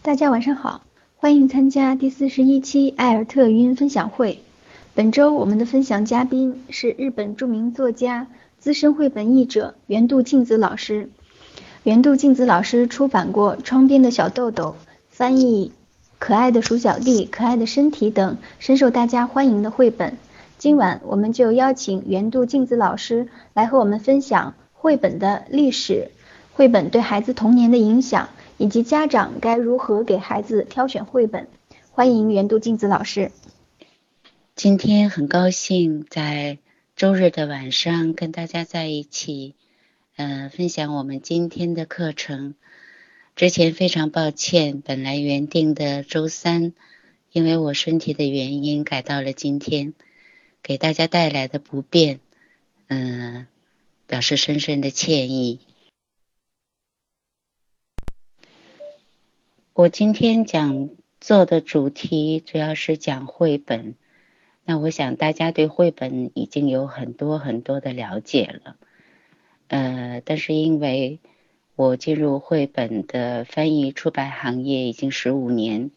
大家晚上好，欢迎参加第四十一期艾尔特语音分享会。本周我们的分享嘉宾是日本著名作家、资深绘本译者原渡静子老师。原渡静子老师出版过《窗边的小豆豆》，翻译《可爱的鼠小弟》《可爱的身体》等深受大家欢迎的绘本。今晚我们就邀请原渡静子老师来和我们分享绘本的历史、绘本对孩子童年的影响。以及家长该如何给孩子挑选绘本？欢迎原度镜子老师。今天很高兴在周日的晚上跟大家在一起，嗯，分享我们今天的课程。之前非常抱歉，本来原定的周三，因为我身体的原因改到了今天，给大家带来的不便，嗯，表示深深的歉意。我今天讲座的主题主要是讲绘本，那我想大家对绘本已经有很多很多的了解了，呃，但是因为我进入绘本的翻译出版行业已经十五年，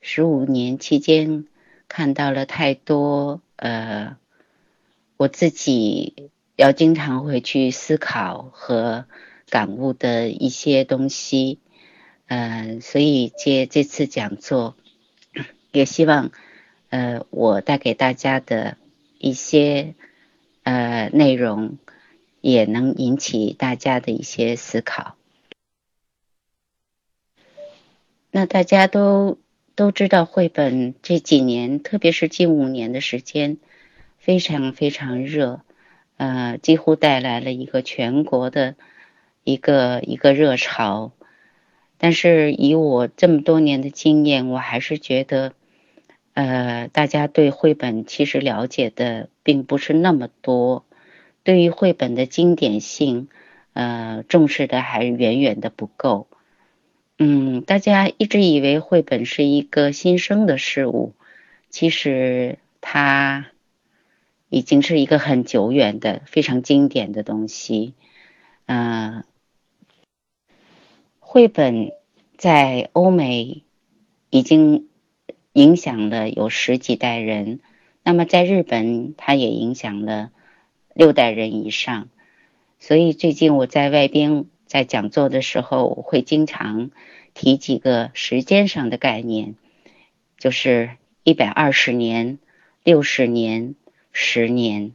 十五年期间看到了太多呃，我自己要经常会去思考和感悟的一些东西。嗯，所以借这次讲座，也希望，呃，我带给大家的一些呃内容，也能引起大家的一些思考。那大家都都知道，绘本这几年，特别是近五年的时间，非常非常热，呃，几乎带来了一个全国的一个一个热潮。但是以我这么多年的经验，我还是觉得，呃，大家对绘本其实了解的并不是那么多，对于绘本的经典性，呃，重视的还远远的不够。嗯，大家一直以为绘本是一个新生的事物，其实它已经是一个很久远的、非常经典的东西，嗯。绘本在欧美已经影响了有十几代人，那么在日本，它也影响了六代人以上。所以最近我在外边在讲座的时候，我会经常提几个时间上的概念，就是一百二十年、六十年、十年。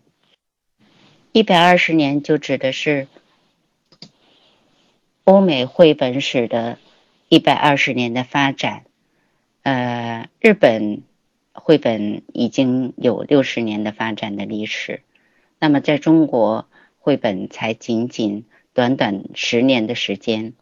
一百二十年就指的是。欧美绘本史的一百二十年的发展，呃，日本绘本已经有六十年的发展的历史，那么在中国绘本才仅仅短短十年的时间，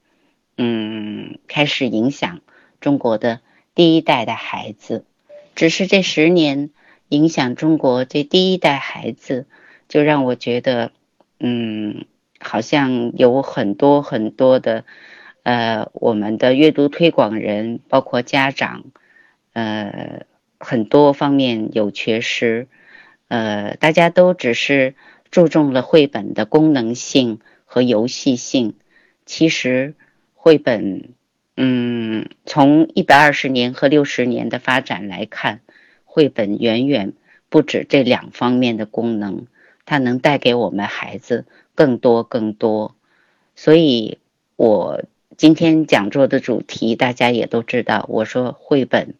嗯，开始影响中国的第一代的孩子，只是这十年影响中国这第一代孩子，就让我觉得，嗯。好像有很多很多的，呃，我们的阅读推广人，包括家长，呃，很多方面有缺失，呃，大家都只是注重了绘本的功能性和游戏性。其实，绘本，嗯，从一百二十年和六十年的发展来看，绘本远远不止这两方面的功能，它能带给我们孩子。更多更多，所以我今天讲座的主题大家也都知道。我说绘本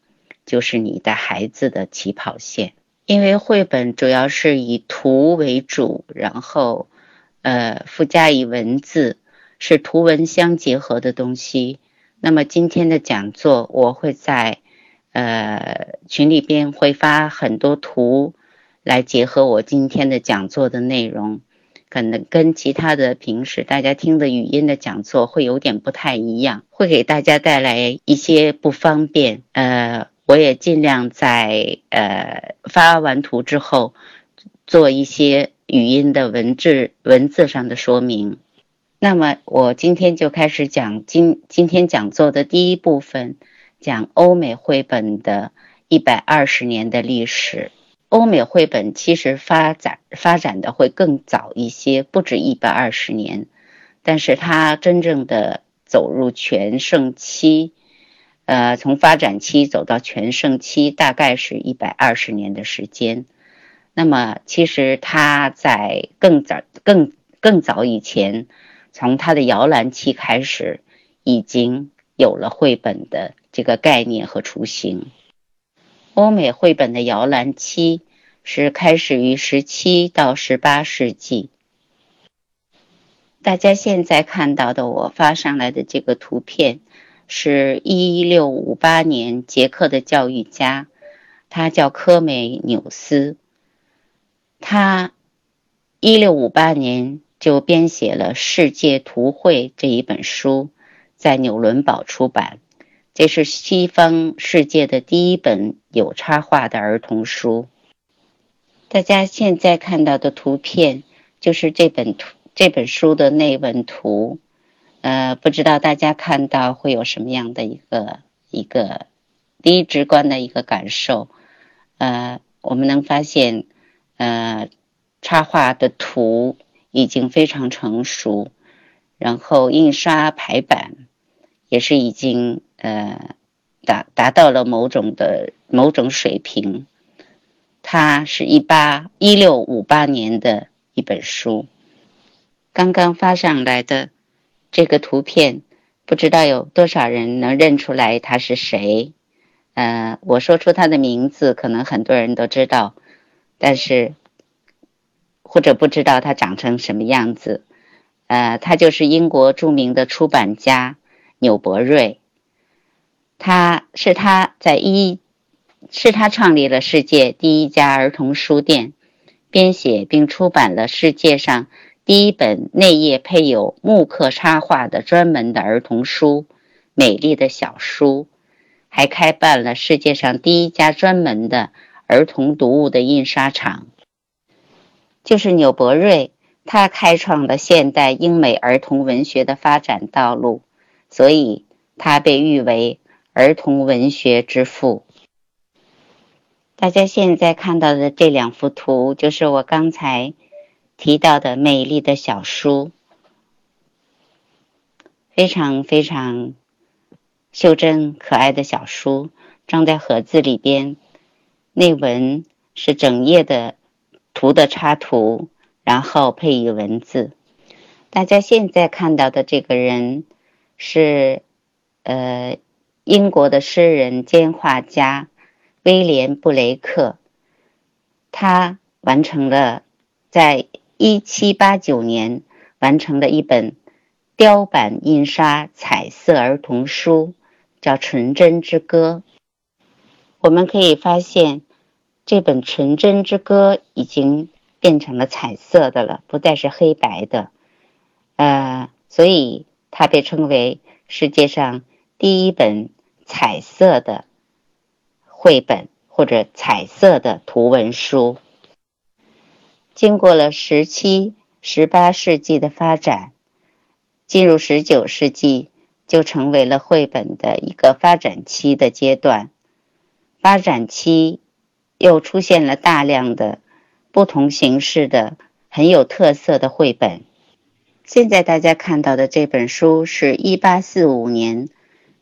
就是你的孩子的起跑线，因为绘本主要是以图为主，然后呃附加以文字，是图文相结合的东西。那么今天的讲座我会在呃群里边会发很多图来结合我今天的讲座的内容。可能跟其他的平时大家听的语音的讲座会有点不太一样，会给大家带来一些不方便。呃，我也尽量在呃发完图之后，做一些语音的文字文字上的说明。那么我今天就开始讲今今天讲座的第一部分，讲欧美绘本的一百二十年的历史。欧美绘本其实发展发展的会更早一些，不止一百二十年，但是它真正的走入全盛期，呃，从发展期走到全盛期，大概是一百二十年的时间。那么，其实它在更早、更更早以前，从他的摇篮期开始，已经有了绘本的这个概念和雏形。欧美绘本的摇篮期是开始于十七到十八世纪。大家现在看到的我发上来的这个图片。是一六五八年，捷克的教育家，他叫科梅纽斯。他一六五八年就编写了《世界图绘》这一本书，在纽伦堡出版。这是西方世界的第一本有插画的儿童书。大家现在看到的图片，就是这本图这本书的内文图。呃，不知道大家看到会有什么样的一个一个第一直观的一个感受？呃，我们能发现，呃，插画的图已经非常成熟，然后印刷排版也是已经呃达达到了某种的某种水平。它是一八一六五八年的一本书，刚刚发上来的。这个图片不知道有多少人能认出来他是谁？呃，我说出他的名字，可能很多人都知道，但是或者不知道他长成什么样子。呃，他就是英国著名的出版家纽伯瑞，他是他在一，是他创立了世界第一家儿童书店，编写并出版了世界上。第一本内页配有木刻插画的专门的儿童书，《美丽的小书》，还开办了世界上第一家专门的儿童读物的印刷厂。就是纽伯瑞，他开创了现代英美儿童文学的发展道路，所以他被誉为儿童文学之父。大家现在看到的这两幅图，就是我刚才。提到的美丽的小书，非常非常袖珍可爱的小书，装在盒子里边。内文是整页的图的插图，然后配以文字。大家现在看到的这个人是呃英国的诗人兼画家威廉布雷克，他完成了在。一七八九年完成的一本雕版印刷彩色儿童书，叫《纯真之歌》。我们可以发现，这本《纯真之歌》已经变成了彩色的了，不再是黑白的。呃，所以它被称为世界上第一本彩色的绘本或者彩色的图文书。经过了十七、十八世纪的发展，进入十九世纪就成为了绘本的一个发展期的阶段。发展期又出现了大量的不同形式的很有特色的绘本。现在大家看到的这本书是一八四五年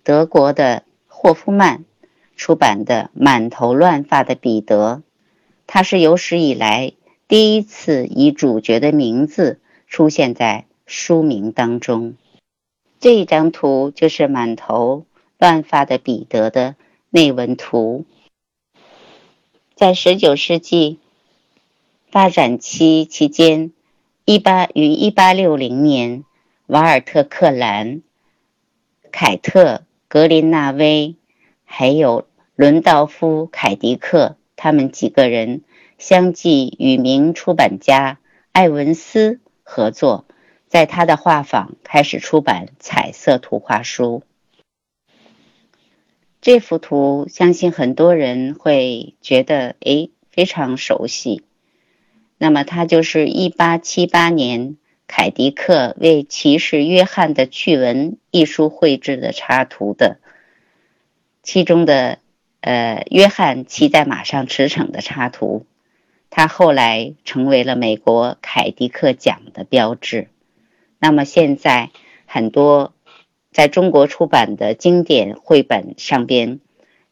德国的霍夫曼出版的《满头乱发的彼得》，他是有史以来。第一次以主角的名字出现在书名当中，这一张图就是满头乱发的彼得的内文图。在十九世纪发展期期间，一八于一八六零年，瓦尔特·克兰、凯特·格林纳威，还有伦道夫·凯迪克，他们几个人。相继与名出版家艾文斯合作，在他的画坊开始出版彩色图画书。这幅图相信很多人会觉得诶非常熟悉。那么，它就是1878年凯迪克为骑士约翰的趣闻一书绘制的插图的，其中的呃约翰骑在马上驰骋的插图。他后来成为了美国凯迪克奖的标志。那么现在很多在中国出版的经典绘本上边，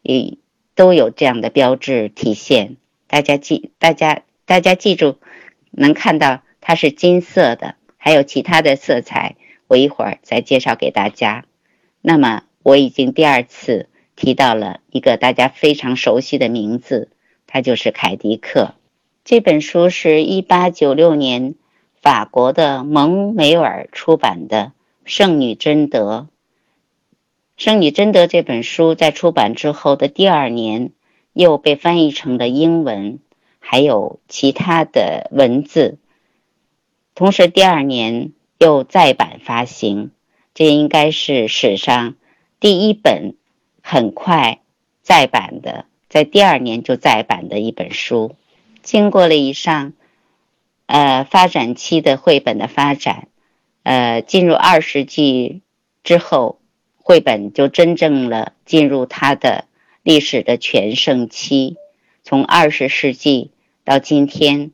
也都有这样的标志体现。大家记，大家大家记住，能看到它是金色的，还有其他的色彩，我一会儿再介绍给大家。那么，我已经第二次提到了一个大家非常熟悉的名字，它就是凯迪克。这本书是一八九六年法国的蒙梅尔出版的《圣女贞德》。《圣女贞德》这本书在出版之后的第二年，又被翻译成了英文，还有其他的文字。同时，第二年又再版发行。这应该是史上第一本很快再版的，在第二年就再版的一本书。经过了以上，呃，发展期的绘本的发展，呃，进入二世纪之后，绘本就真正了进入它的历史的全盛期。从二十世纪到今天，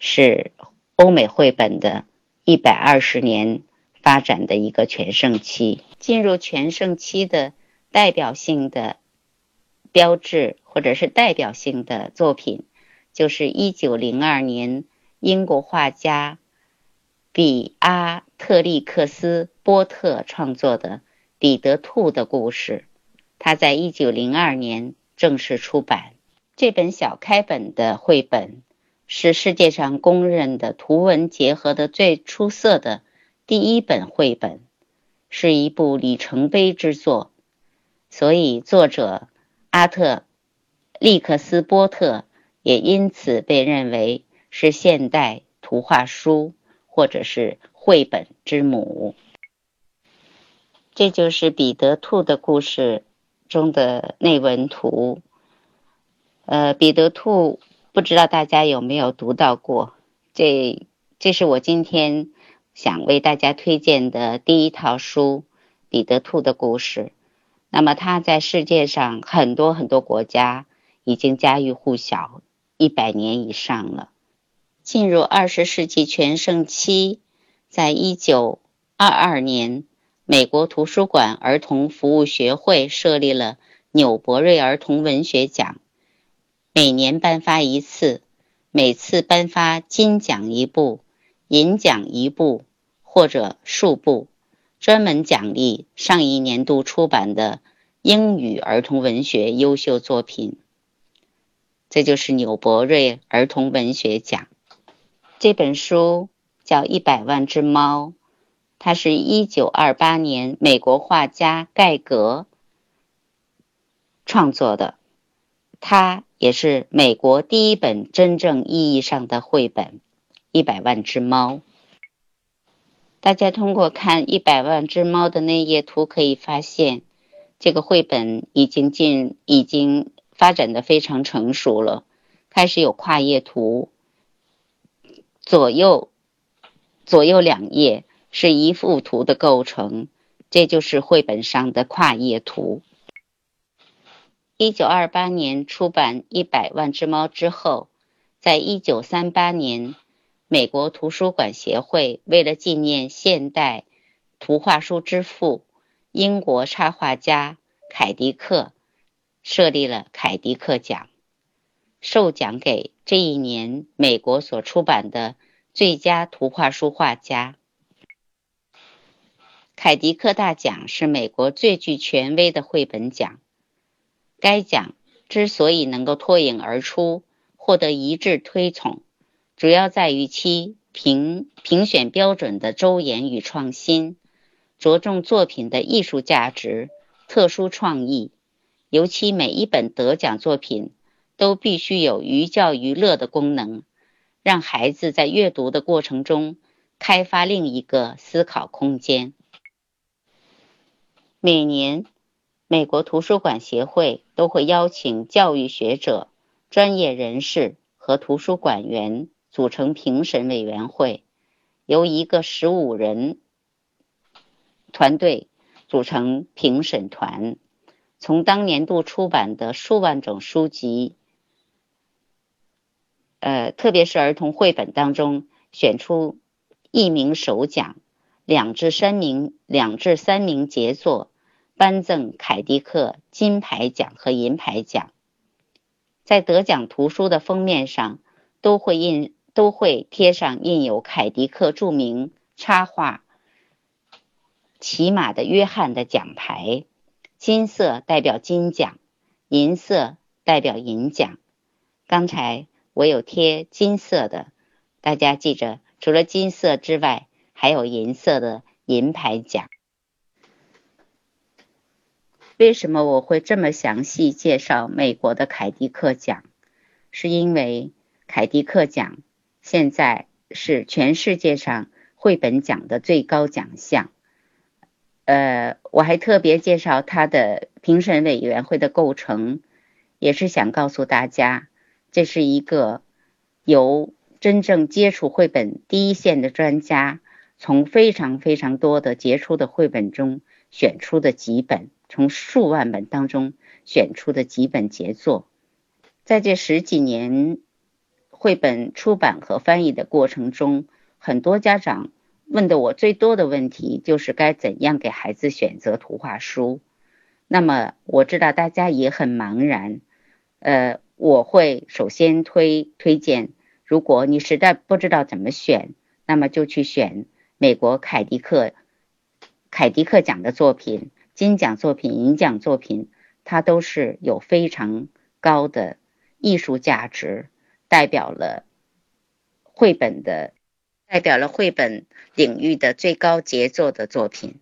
是欧美绘本的一百二十年发展的一个全盛期。进入全盛期的代表性的标志或者是代表性的作品。就是一九零二年，英国画家比阿特利克斯·波特创作的《彼得兔的故事》，他在一九零二年正式出版。这本小开本的绘本是世界上公认的图文结合的最出色的第一本绘本，是一部里程碑之作。所以，作者阿特利克斯·波特。也因此被认为是现代图画书或者是绘本之母。这就是彼得兔的故事中的内文图。呃，彼得兔不知道大家有没有读到过？这这是我今天想为大家推荐的第一套书《彼得兔的故事》。那么它在世界上很多很多国家已经家喻户晓。一百年以上了。进入二十世纪全盛期，在一九二二年，美国图书馆儿童服务学会设立了纽伯瑞儿童文学奖，每年颁发一次，每次颁发金奖一部、银奖一部或者数部，专门奖励上一年度出版的英语儿童文学优秀作品。这就是纽伯瑞儿童文学奖。这本书叫《一百万只猫》，它是一九二八年美国画家盖格创作的，它也是美国第一本真正意义上的绘本《一百万只猫》。大家通过看《一百万只猫》的那页图可以发现，这个绘本已经进已经。发展的非常成熟了，开始有跨页图，左右左右两页是一幅图的构成，这就是绘本上的跨页图。一九二八年出版《一百万只猫》之后，在一九三八年，美国图书馆协会为了纪念现代图画书之父英国插画家凯迪克。设立了凯迪克奖，授奖给这一年美国所出版的最佳图画书画家。凯迪克大奖是美国最具权威的绘本奖。该奖之所以能够脱颖而出，获得一致推崇，主要在于其评评选标准的周延与创新，着重作品的艺术价值、特殊创意。尤其每一本得奖作品都必须有寓教于乐的功能，让孩子在阅读的过程中开发另一个思考空间。每年，美国图书馆协会都会邀请教育学者、专业人士和图书馆员组成评审委员会，由一个十五人团队组成评审团。从当年度出版的数万种书籍，呃，特别是儿童绘本当中，选出一名首奖，两至三名两至三名杰作颁赠凯迪克金牌奖和银牌奖。在得奖图书的封面上都会印都会贴上印有凯迪克著名插画《骑马的约翰》的奖牌，金色代表金奖，银色代表银奖。刚才我有贴金色的，大家记着，除了金色之外，还有银色的银牌奖。为什么我会这么详细介绍美国的凯迪克奖？是因为凯迪克奖现在是全世界上绘本奖的最高奖项。呃，我还特别介绍它的评审委员会的构成，也是想告诉大家，这是一个由真正接触绘本第一线的专家，从非常非常多的杰出的绘本中选出的几本。从数万本当中选出的几本杰作，在这十几年绘本出版和翻译的过程中，很多家长问的我最多的问题就是该怎样给孩子选择图画书。那么我知道大家也很茫然，呃，我会首先推推荐，如果你实在不知道怎么选，那么就去选美国凯迪克凯迪克奖的作品。金奖作品、银奖作品，它都是有非常高的艺术价值，代表了绘本的，代表了绘本领域的最高杰作的作品。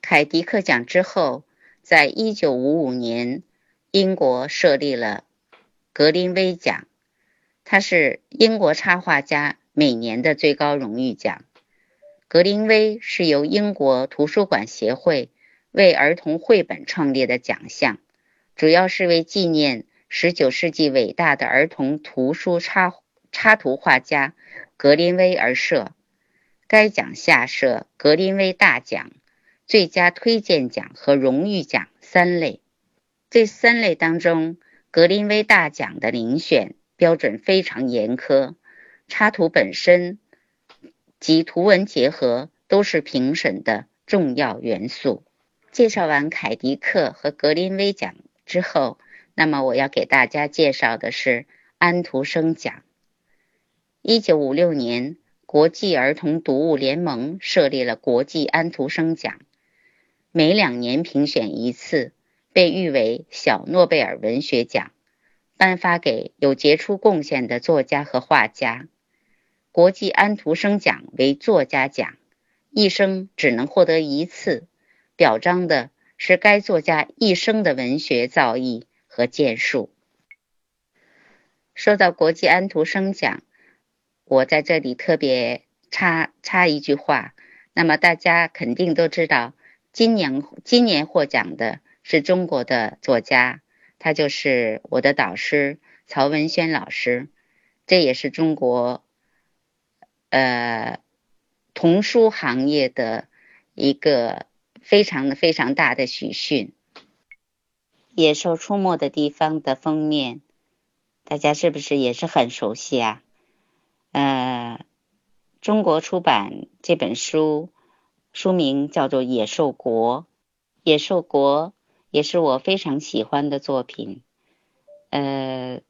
凯迪克奖之后，在一九五五年，英国设立了格林威奖，它是英国插画家每年的最高荣誉奖。格林威是由英国图书馆协会为儿童绘本创立的奖项，主要是为纪念19世纪伟大的儿童图书插插图画家格林威而设。该奖下设格林威大奖、最佳推荐奖和荣誉奖三类。这三类当中，格林威大奖的遴选标准非常严苛，插图本身。及图文结合都是评审的重要元素。介绍完凯迪克和格林威奖之后，那么我要给大家介绍的是安徒生奖。一九五六年，国际儿童读物联盟设立了国际安徒生奖，每两年评选一次，被誉为小诺贝尔文学奖，颁发给有杰出贡献的作家和画家。国际安徒生奖为作家奖，一生只能获得一次，表彰的是该作家一生的文学造诣和建树。说到国际安徒生奖，我在这里特别插插一句话，那么大家肯定都知道，今年今年获奖的是中国的作家，他就是我的导师曹文轩老师，这也是中国。呃，童书行业的一个非常非常大的喜讯，《野兽出没的地方》的封面，大家是不是也是很熟悉啊？呃，中国出版这本书，书名叫做《野兽国》，《野兽国》也是我非常喜欢的作品。呃，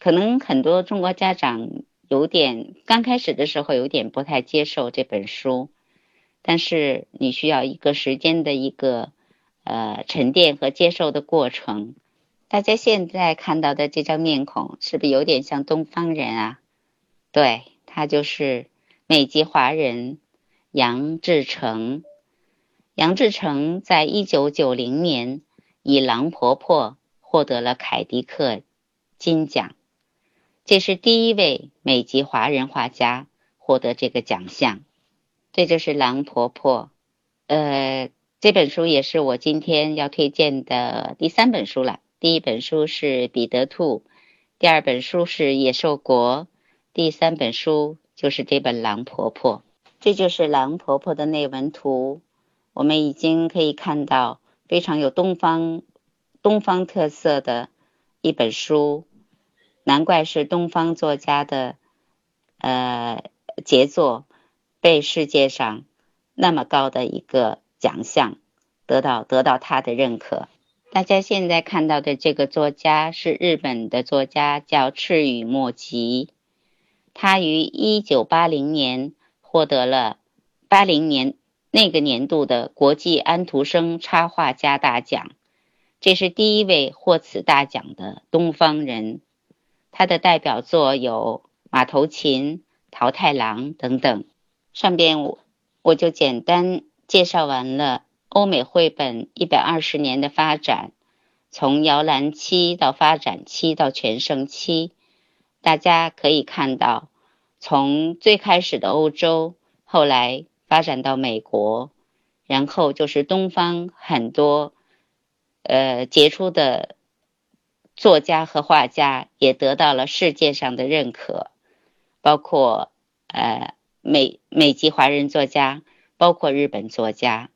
可能很多中国家长。有点刚开始的时候有点不太接受这本书，但是你需要一个时间的一个呃沉淀和接受的过程。大家现在看到的这张面孔是不是有点像东方人啊？对他就是美籍华人杨志成。杨志成在一九九零年以《狼婆婆》获得了凯迪克金奖。这是第一位美籍华人画家获得这个奖项，这就是《狼婆婆》。呃，这本书也是我今天要推荐的第三本书了。第一本书是《彼得兔》，第二本书是《野兽国》，第三本书就是这本《狼婆婆》。这就是《狼婆婆》的内文图，我们已经可以看到非常有东方东方特色的一本书。难怪是东方作家的呃杰作，被世界上那么高的一个奖项得到得到他的认可。大家现在看到的这个作家是日本的作家，叫赤羽莫吉。他于一九八零年获得了八零年那个年度的国际安徒生插画家大奖，这是第一位获此大奖的东方人。他的代表作有《马头琴》《桃太郎》等等。上边我我就简单介绍完了。欧美绘本一百二十年的发展，从摇篮期到发展期到全盛期，大家可以看到，从最开始的欧洲，后来发展到美国，然后就是东方很多呃杰出的作家和画家也得到了世界上的认可，包括呃美美籍华人作家，包括日本作家。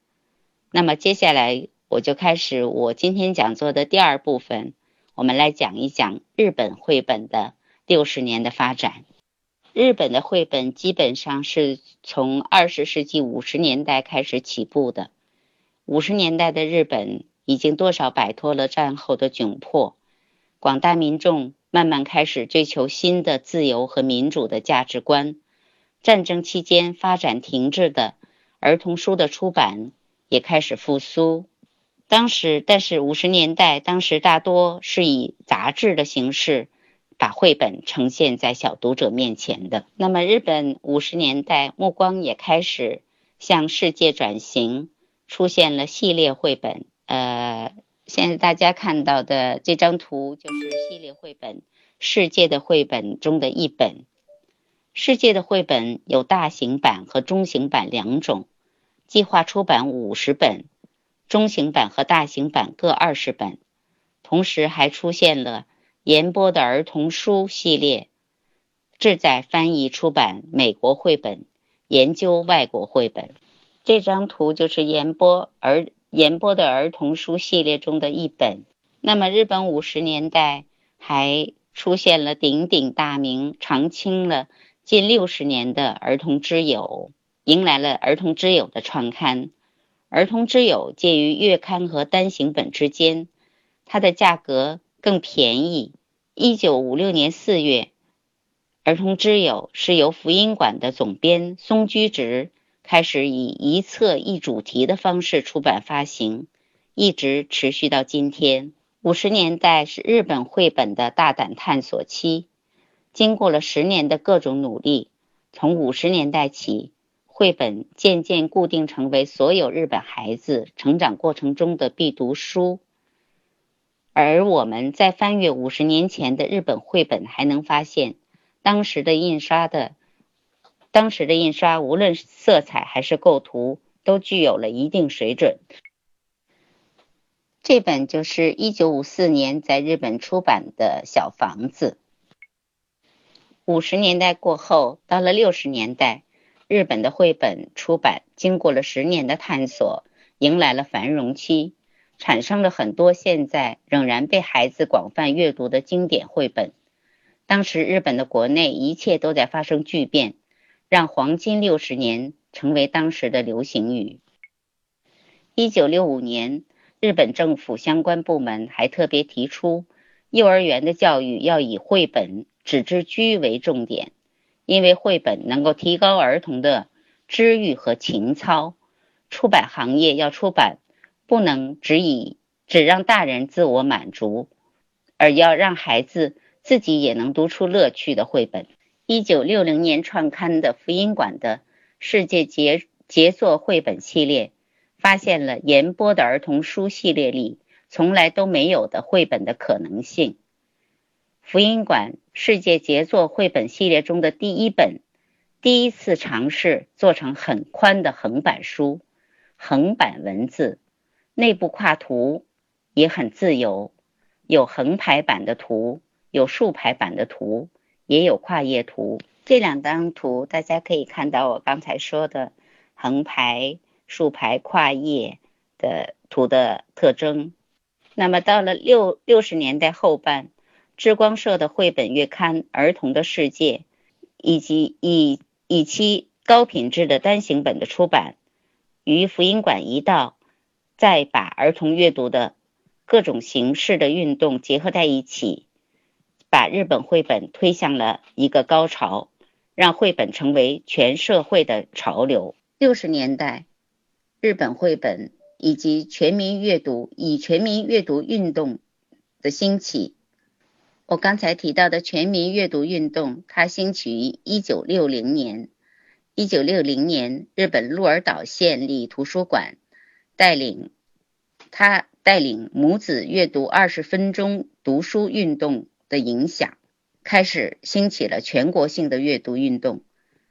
那么接下来我就开始我今天讲座的第二部分，我们来讲一讲日本绘本的六十年的发展。日本的绘本基本上是从二十世纪五十年代开始起步的。五十年代的日本已经多少摆脱了战后的窘迫，广大民众慢慢开始追求新的自由和民主的价值观。战争期间发展停滞的儿童书的出版。也开始复苏。当时，但是五十年代，当时大多是以杂志的形式把绘本呈现在小读者面前的。那么，日本五十年代目光也开始向世界转型，出现了系列绘本。呃，现在大家看到的这张图就是系列绘本《世界的绘本》中的一本。世界的绘本有大型版和中型版两种。计划出版五十本，中型版和大型版各二十本，同时还出现了言播的儿童书系列，志在翻译出版美国绘本，研究外国绘本。这张图就是言播儿言播的儿童书系列中的一本。那么，日本五十年代还出现了鼎鼎大名、长青了近六十年的儿童之友。迎来了儿童之友的创刊，儿童之友介于月刊和单行本之间，它的价格更便宜。一九五六年四月，儿童之友是由福音馆的总编松居直开始以一册一主题的方式出版发行，一直持续到今天。五十年代是日本绘本的大胆探索期，经过了十年的各种努力，从五十年代起。绘本渐渐固定成为所有日本孩子成长过程中的必读书，而我们在翻阅五十年前的日本绘本，还能发现当时的印刷的，当时的印刷无论色彩还是构图，都具有了一定水准。这本就是一九五四年在日本出版的小房子。五十年代过后，到了六十年代。日本的绘本出版经过了十年的探索，迎来了繁荣期，产生了很多现在仍然被孩子广泛阅读的经典绘本。当时日本的国内一切都在发生巨变，让“黄金六十年”成为当时的流行语。一九六五年，日本政府相关部门还特别提出，幼儿园的教育要以绘本、纸质居为重点。因为绘本能够提高儿童的知欲和情操，出版行业要出版，不能只以只让大人自我满足，而要让孩子自己也能读出乐趣的绘本。一九六零年创刊的福音馆的世界杰杰作绘本系列，发现了言播的儿童书系列里从来都没有的绘本的可能性。福音馆世界杰作绘本系列中的第一本，第一次尝试做成很宽的横版书，横版文字，内部跨图也很自由，有横排版的图，有竖排版的图，也有跨页图。这两张图大家可以看到我刚才说的横排、竖排、跨页的图的特征。那么到了六六十年代后半。知光社的绘本月刊《儿童的世界》，以及以以其高品质的单行本的出版，与福音馆一道，再把儿童阅读的各种形式的运动结合在一起，把日本绘本推向了一个高潮，让绘本成为全社会的潮流。六十年代，日本绘本以及全民阅读以全民阅读运动的兴起。我刚才提到的全民阅读运动，它兴起于一九六零年。一九六零年，日本鹿儿岛县立图书馆带领他带领母子阅读二十分钟读书运动的影响，开始兴起了全国性的阅读运动。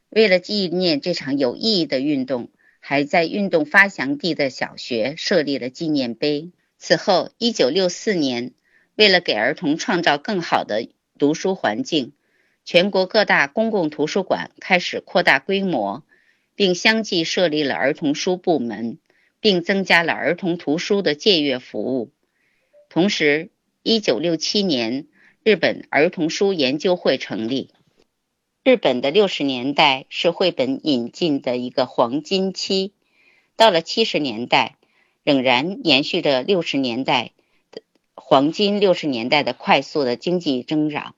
为了纪念这场有意义的运动，还在运动发祥地的小学设立了纪念碑。此后，一九六四年。为了给儿童创造更好的读书环境，全国各大公共图书馆开始扩大规模，并相继设立了儿童书部门，并增加了儿童图书的借阅服务。同时，1967年，日本儿童书研究会成立。日本的六十年代是绘本引进的一个黄金期，到了七十年代，仍然延续着六十年代的。黄金六十年代的快速的经济增长，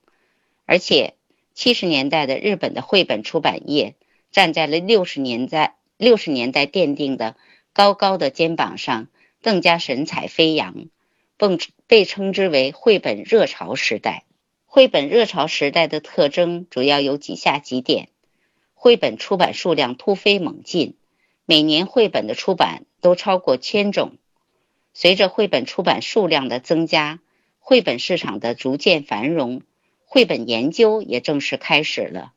而且七十年代的日本的绘本出版业站在了六十年代六十年代奠定的高高的肩膀上，更加神采飞扬，被被称之为绘本热潮时代。绘本热潮时代的特征主要有以下几点：绘本出版数量突飞猛进，每年绘本的出版都超过千种。随着绘本出版数量的增加，绘本市场的逐渐繁荣，绘本研究也正式开始了。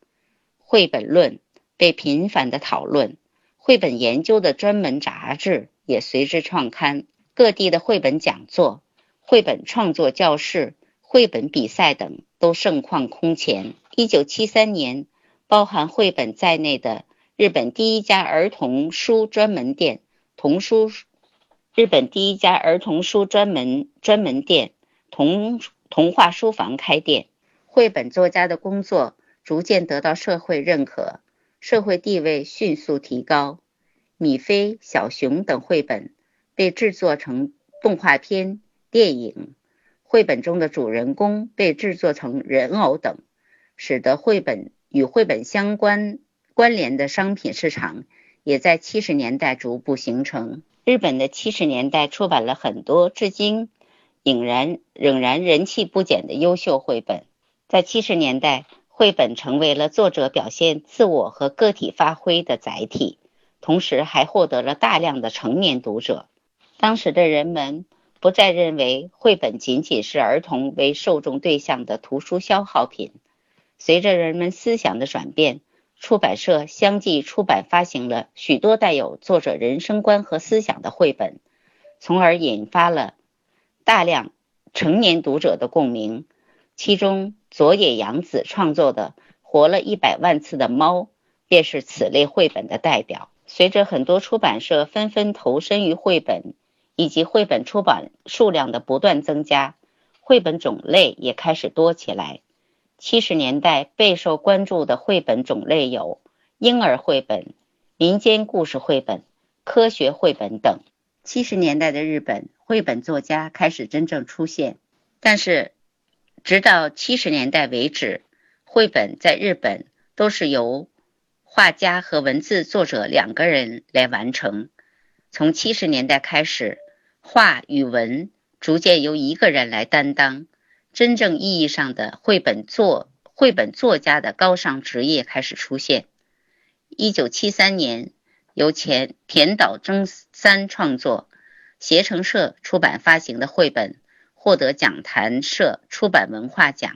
绘本论被频繁的讨论，绘本研究的专门杂志也随之创刊。各地的绘本讲座、绘本创作教室、绘本比赛等都盛况空前。一九七三年，包含绘本在内的日本第一家儿童书专门店——童书。日本第一家儿童书专门专门店童童话书房开店，绘本作家的工作逐渐得到社会认可，社会地位迅速提高。米菲、小熊等绘本被制作成动画片、电影，绘本中的主人公被制作成人偶等，使得绘本与绘本相关关联的商品市场也在七十年代逐步形成。日本的七十年代出版了很多至今仍然仍然人气不减的优秀绘本。在七十年代，绘本成为了作者表现自我和个体发挥的载体，同时还获得了大量的成年读者。当时的人们不再认为绘本仅仅是儿童为受众对象的图书消耗品。随着人们思想的转变。出版社相继出版发行了许多带有作者人生观和思想的绘本，从而引发了大量成年读者的共鸣。其中，佐野洋子创作的《活了一百万次的猫》便是此类绘本的代表。随着很多出版社纷纷投身于绘本，以及绘本出版数量的不断增加，绘本种类也开始多起来。七十年代备受关注的绘本种类有婴儿绘本、民间故事绘本、科学绘本等。七十年代的日本绘本作家开始真正出现，但是直到七十年代为止，绘本在日本都是由画家和文字作者两个人来完成。从七十年代开始，画与文逐渐由一个人来担当。真正意义上的绘本作绘本作家的高尚职业开始出现。一九七三年，由前田岛征三创作、携程社出版发行的绘本，获得讲谈社出版文化奖，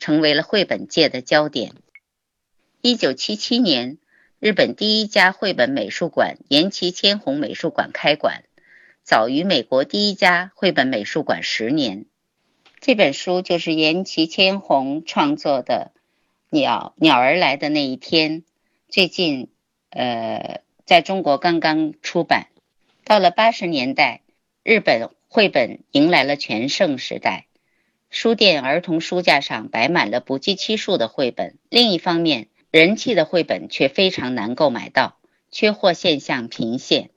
成为了绘本界的焦点。一九七七年，日本第一家绘本美术馆岩崎千红美术馆开馆，早于美国第一家绘本美术馆十年。这本书就是岩崎千红创作的《鸟鸟儿来的那一天》，最近呃在中国刚刚出版。到了八十年代，日本绘本迎来了全盛时代，书店儿童书架上摆满了不计其数的绘本。另一方面，人气的绘本却非常难购买到，缺货现象频现。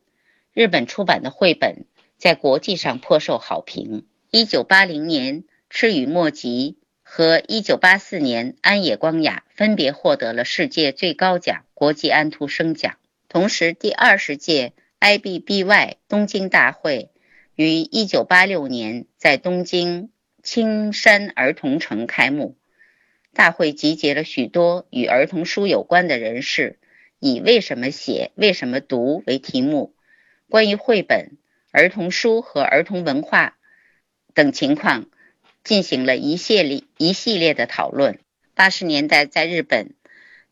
日本出版的绘本在国际上颇受好评。一九八零年，赤羽末吉和一九八四年安野光雅分别获得了世界最高奖国际安徒生奖。同时，第二十届 IBBY 东京大会于一九八六年在东京青山儿童城开幕。大会集结了许多与儿童书有关的人士，以“为什么写，为什么读”为题目，关于绘本、儿童书和儿童文化等情况进行了一系列一系列的讨论。八十年代，在日本，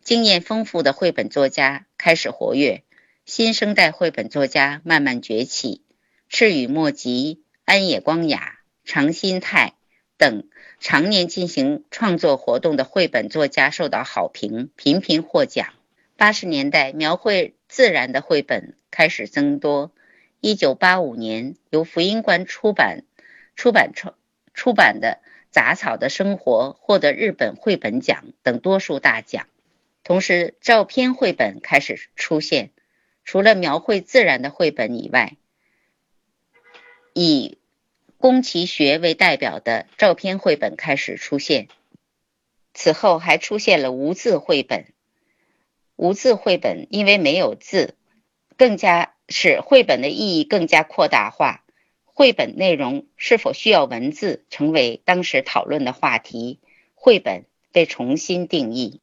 经验丰富的绘本作家开始活跃，新生代绘本作家慢慢崛起，赤羽莫吉、安野光雅、长心太。等常年进行创作活动的绘本作家受到好评，频频获奖。八十年代，描绘自然的绘本开始增多。一九八五年，由福音馆出版出版出出版的《杂草的生活》获得日本绘本奖等多数大奖。同时，照片绘本开始出现。除了描绘自然的绘本以外，以宫崎学为代表的照片绘本开始出现，此后还出现了无字绘本。无字绘本因为没有字，更加使绘本的意义更加扩大化。绘本内容是否需要文字，成为当时讨论的话题。绘本被重新定义。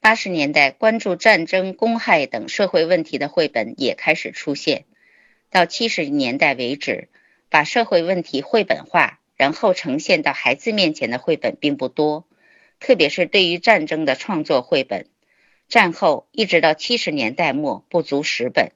八十年代，关注战争、公害等社会问题的绘本也开始出现。到七十年代为止。把社会问题绘本化，然后呈现到孩子面前的绘本并不多，特别是对于战争的创作绘本，战后一直到七十年代末不足十本。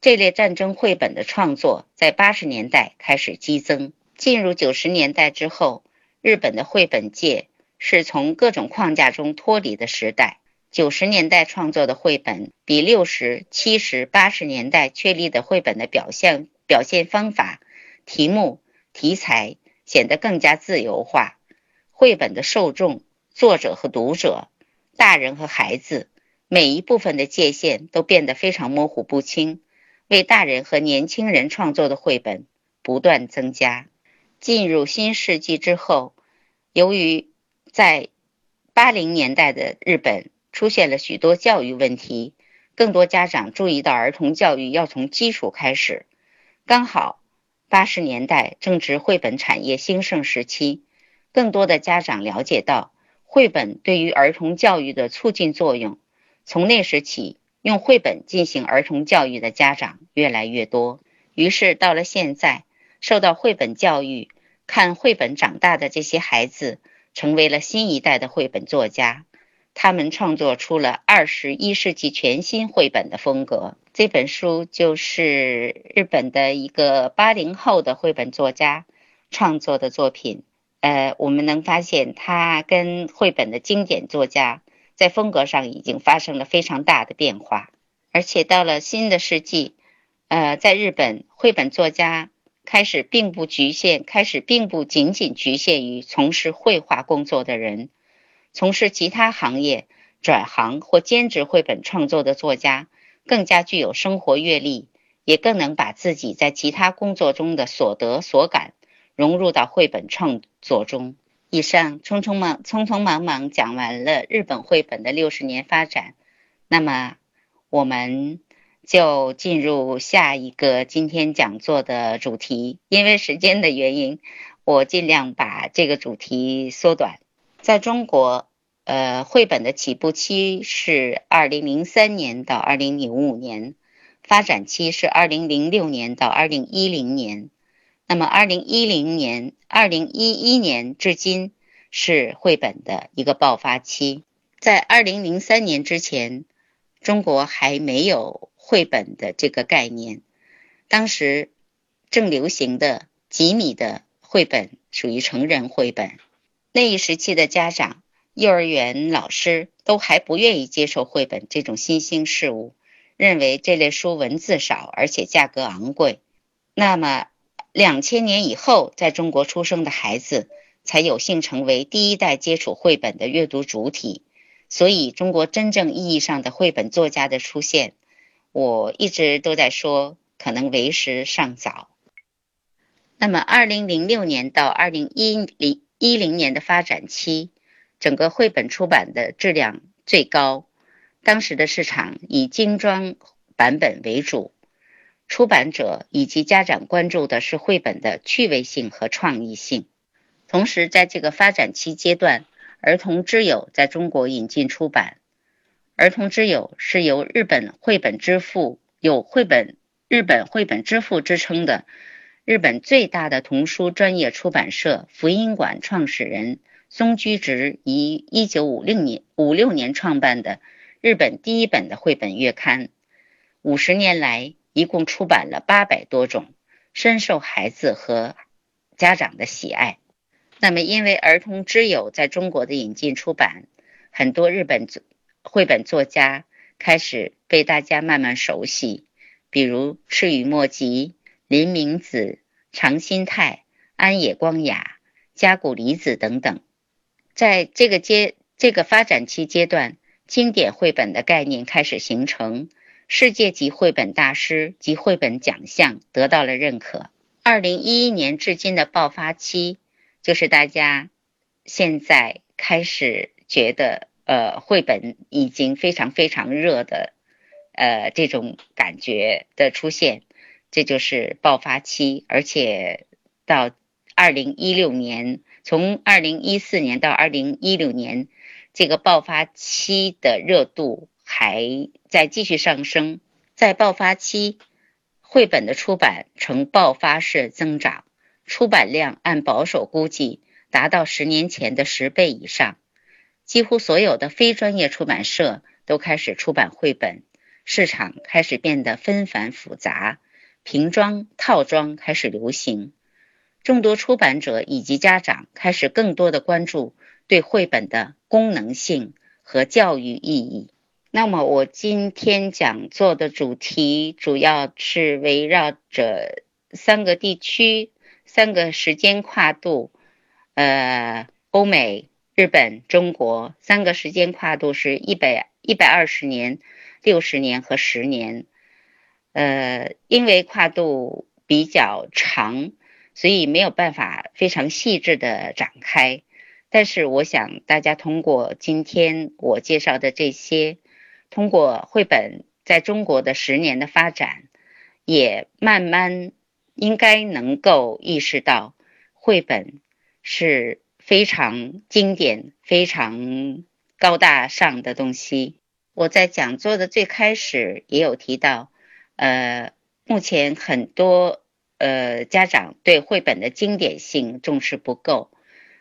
这类战争绘本的创作在八十年代开始激增。进入九十年代之后，日本的绘本界是从各种框架中脱离的时代。九十年代创作的绘本比六十七十八十年代确立的绘本的表现表现方法。题目、题材显得更加自由化，绘本的受众、作者和读者、大人和孩子每一部分的界限都变得非常模糊不清。为大人和年轻人创作的绘本不断增加。进入新世纪之后，由于在八零年代的日本出现了许多教育问题，更多家长注意到儿童教育要从基础开始，刚好。八十年代正值绘本产业兴盛时期，更多的家长了解到绘本对于儿童教育的促进作用。从那时起，用绘本进行儿童教育的家长越来越多。于是到了现在，受到绘本教育、看绘本长大的这些孩子，成为了新一代的绘本作家。他们创作出了二十一世纪全新绘本的风格。这本书就是日本的一个八零后的绘本作家创作的作品。呃，我们能发现他跟绘本的经典作家在风格上已经发生了非常大的变化。而且到了新的世纪，呃，在日本绘本作家开始并不局限，开始并不仅仅局限于从事绘画工作的人。从事其他行业、转行或兼职绘本创作的作家，更加具有生活阅历，也更能把自己在其他工作中的所得所感融入到绘本创作中。以上匆匆忙匆匆忙忙讲完了日本绘本的六十年发展，那么我们就进入下一个今天讲座的主题。因为时间的原因，我尽量把这个主题缩短。在中国，呃，绘本的起步期是二零零三年到二零零五年，发展期是二零零六年到二零一零年。那么，二零一零年、二零一一年至今是绘本的一个爆发期。在二零零三年之前，中国还没有绘本的这个概念。当时正流行的几米的绘本属于成人绘本。那一时期的家长、幼儿园老师都还不愿意接受绘本这种新兴事物，认为这类书文字少，而且价格昂贵。那么，两千年以后在中国出生的孩子才有幸成为第一代接触绘本的阅读主体，所以中国真正意义上的绘本作家的出现，我一直都在说，可能为时尚早。那么，二零零六年到二零一零一零年的发展期，整个绘本出版的质量最高。当时的市场以精装版本为主，出版者以及家长关注的是绘本的趣味性和创意性。同时，在这个发展期阶段，儿童之友在中国引进出版。儿童之友是由日本绘本之父有绘本日本绘本之父之称的日本最大的童书专业出版社福音馆创始人松居直于一九五六年五六年创办的。日本第一本的绘本月刊，五十年来一共出版了八百多种，深受孩子和家长的喜爱。那么，因为儿童之友在中国的引进出版，很多日本绘本作家开始被大家慢慢熟悉，比如赤羽墨吉、林明子、长新太、安野光雅、加古离子等等。在这个阶这个发展期阶段。经典绘本的概念开始形成，世界级绘本大师及绘本奖项得到了认可。二零一一年至今的爆发期，就是大家现在开始觉得，呃，绘本已经非常非常热的，呃，这种感觉的出现，这就是爆发期。而且到二零一六年，从二零一四年到二零一六年。这个爆发期的热度还在继续上升，在爆发期，绘本的出版呈爆发式增长，出版量按保守估计达到十年前的十倍以上。几乎所有的非专业出版社都开始出版绘本，市场开始变得纷繁复杂，瓶装、套装开始流行，众多出版者以及家长开始更多的关注。对绘本的功能性和教育意义。那么，我今天讲座的主题主要是围绕着三个地区、三个时间跨度，呃，欧美、日本、中国三个时间跨度是一百一百二十年、六十年和十年。呃，因为跨度比较长，所以没有办法非常细致的展开。但是，我想大家通过今天我介绍的这些，通过绘本在中国的十年的发展，也慢慢应该能够意识到，绘本是非常经典、非常高大上的东西。我在讲座的最开始也有提到，呃，目前很多呃家长对绘本的经典性重视不够。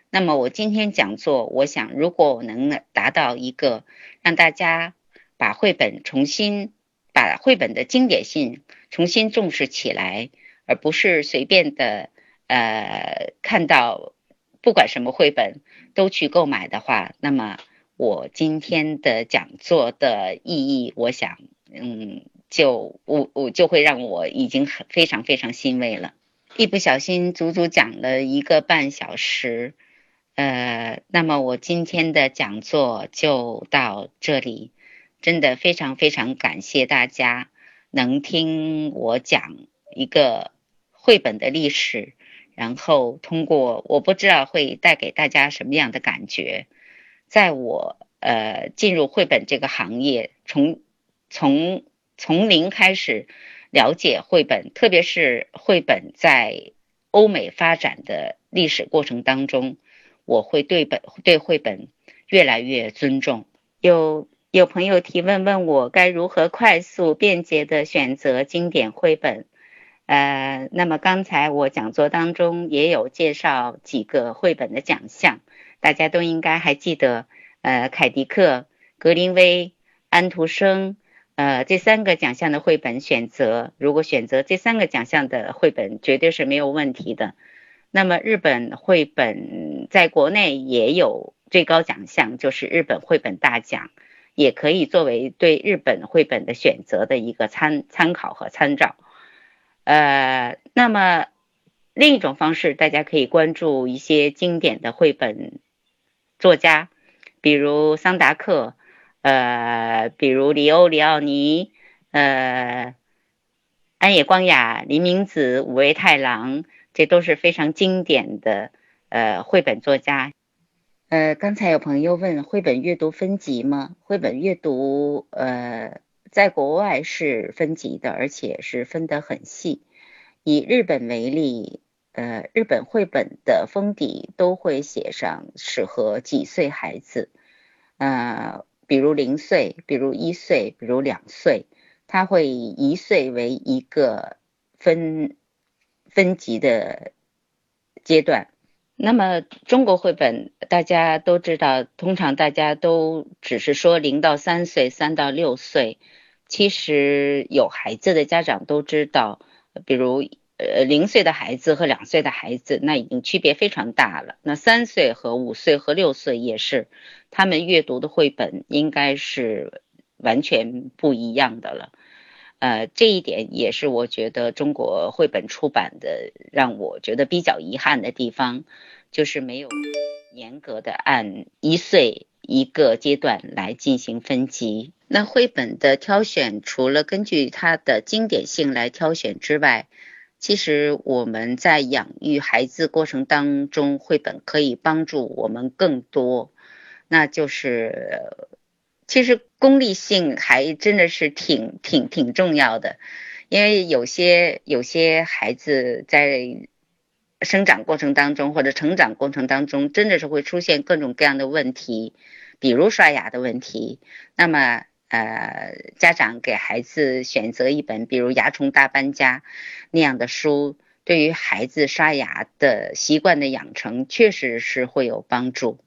那么我今天讲座，我想如果我能达到一个让大家把绘本重新把绘本的经典性重新重视起来，而不是随便的呃看到不管什么绘本都去购买的话，那么我今天的讲座的意义，我想嗯就我我就会让我已经很非常非常欣慰了。一不小心足足讲了一个半小时。呃，那么我今天的讲座就到这里，真的非常非常感谢大家能听我讲一个绘本的历史，然后通过我不知道会带给大家什么样的感觉，在我呃进入绘本这个行业，从从从零开始了解绘本，特别是绘本在欧美发展的历史过程当中。我会对本对绘本越来越尊重。有有朋友提问问我该如何快速便捷的选择经典绘本。呃，那么刚才我讲座当中也有介绍几个绘本的奖项，大家都应该还记得。呃，凯迪克、格林威、安徒生，呃，这三个奖项的绘本选择，如果选择这三个奖项的绘本，绝对是没有问题的。那么日本绘本在国内也有最高奖项，就是日本绘本大奖，也可以作为对日本绘本的选择的一个参参考和参照。呃，那么另一种方式，大家可以关注一些经典的绘本作家，比如桑达克，呃，比如里欧里奥尼，呃，安野光雅、林明子、五味太郎，这都是非常经典的呃绘本作家。呃，刚才有朋友问绘本阅读分级吗？绘本阅读，呃，在国外是分级的，而且是分得很细。以日本为例，呃，日本绘本的封底都会写上适合几岁孩子，呃。比如零岁，比如一岁，比如两岁，他会以一岁为一个分分级的阶段。那么中国绘本大家都知道，通常大家都只是说零到三岁，三到六岁。其实有孩子的家长都知道，比如。呃，零岁的孩子和两岁的孩子，那已经区别非常大了。那三岁和五岁和六岁也是，他们阅读的绘本应该是完全不一样的了。呃，这一点也是我觉得中国绘本出版的让我觉得比较遗憾的地方，就是没有严格的按一岁一个阶段来进行分级。那绘本的挑选，除了根据它的经典性来挑选之外，其实我们在养育孩子过程当中，绘本可以帮助我们更多。那就是，其实功利性还真的是挺挺挺重要的，因为有些有些孩子在生长过程当中或者成长过程当中，真的是会出现各种各样的问题，比如刷牙的问题。那么。呃，家长给孩子选择一本，比如《牙虫大搬家》那样的书，对于孩子刷牙的习惯的养成，确实是会有帮助。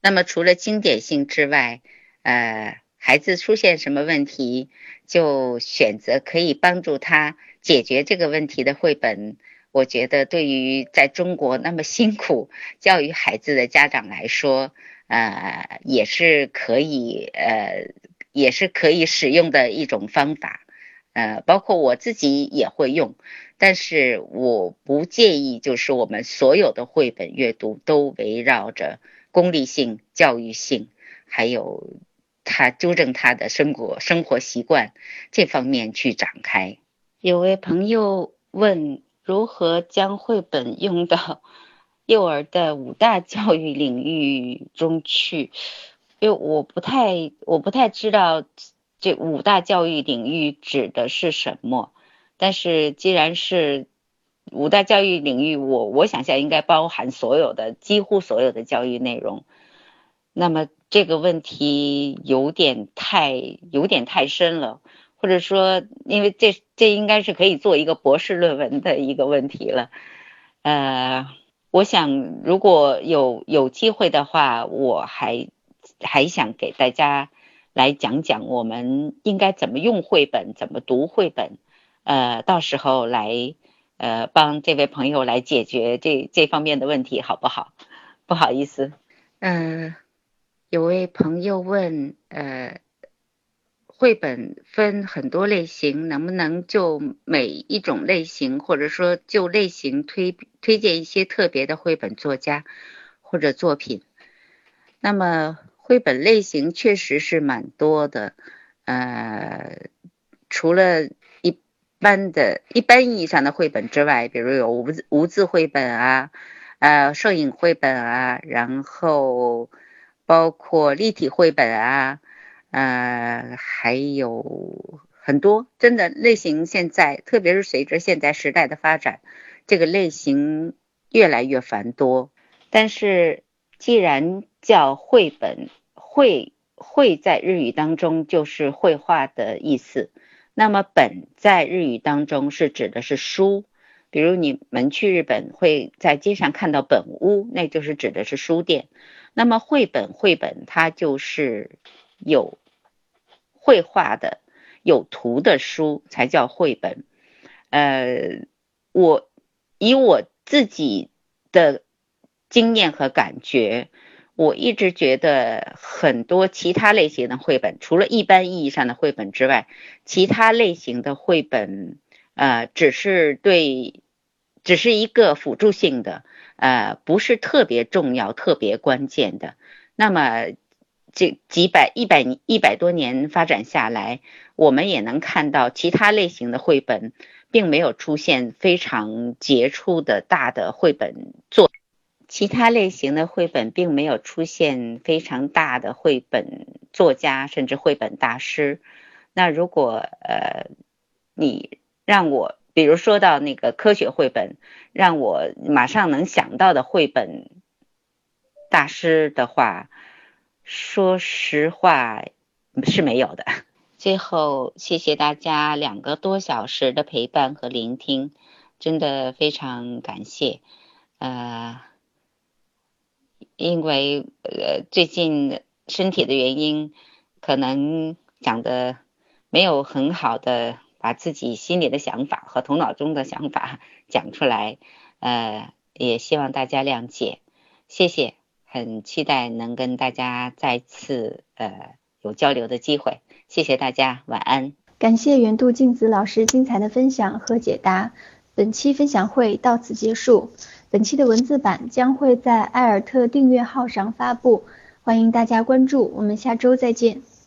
那么，除了经典性之外，呃，孩子出现什么问题，就选择可以帮助他解决这个问题的绘本。我觉得，对于在中国那么辛苦教育孩子的家长来说，呃，也是可以呃。也是可以使用的一种方法，呃，包括我自己也会用，但是我不建议，就是我们所有的绘本阅读都围绕着功利性、教育性，还有他纠正他的生活生活习惯这方面去展开。有位朋友问，如何将绘本用到幼儿的五大教育领域中去？因为我不太我不太知道这五大教育领域指的是什么，但是既然是五大教育领域，我我想象应该包含所有的几乎所有的教育内容。那么这个问题有点太有点太深了，或者说，因为这这应该是可以做一个博士论文的一个问题了。呃，我想如果有有机会的话，我还。还想给大家来讲讲我们应该怎么用绘本，怎么读绘本，呃，到时候来呃帮这位朋友来解决这这方面的问题，好不好？不好意思，嗯，有位朋友问，呃，绘本分很多类型，能不能就每一种类型，或者说就类型推推荐一些特别的绘本作家或者作品？那么。绘本类型确实是蛮多的，呃，除了一般的一般意义上的绘本之外，比如有无字无字绘本啊，呃，摄影绘本啊，然后包括立体绘本啊，呃，还有很多，真的类型现在，特别是随着现在时代的发展，这个类型越来越繁多。但是既然叫绘本，绘绘在日语当中就是绘画的意思，那么本在日语当中是指的是书，比如你们去日本会在街上看到本屋，那就是指的是书店。那么绘本绘本它就是有绘画的、有图的书才叫绘本。呃，我以我自己的经验和感觉。我一直觉得很多其他类型的绘本，除了一般意义上的绘本之外，其他类型的绘本，呃，只是对，只是一个辅助性的，呃，不是特别重要、特别关键的。那么，这几百一百一百多年发展下来，我们也能看到其他类型的绘本并没有出现非常杰出的大的绘本作，其他类型的绘本并没有出现非常大的绘本作家甚至绘本大师。那如果呃你让我比如说到那个科学绘本，让我马上能想到的绘本大师的话。说实话是没有的。最后，谢谢大家两个多小时的陪伴和聆听，真的非常感谢。呃，因为呃最近身体的原因，可能讲的没有很好的把自己心里的想法和头脑中的想法讲出来，呃，也希望大家谅解，谢谢。很期待能跟大家再次呃有交流的机会，谢谢大家，晚安。感谢原度静子老师精彩的分享和解答，本期分享会到此结束。本期的文字版将会在艾尔特订阅号上发布，欢迎大家关注，我们下周再见。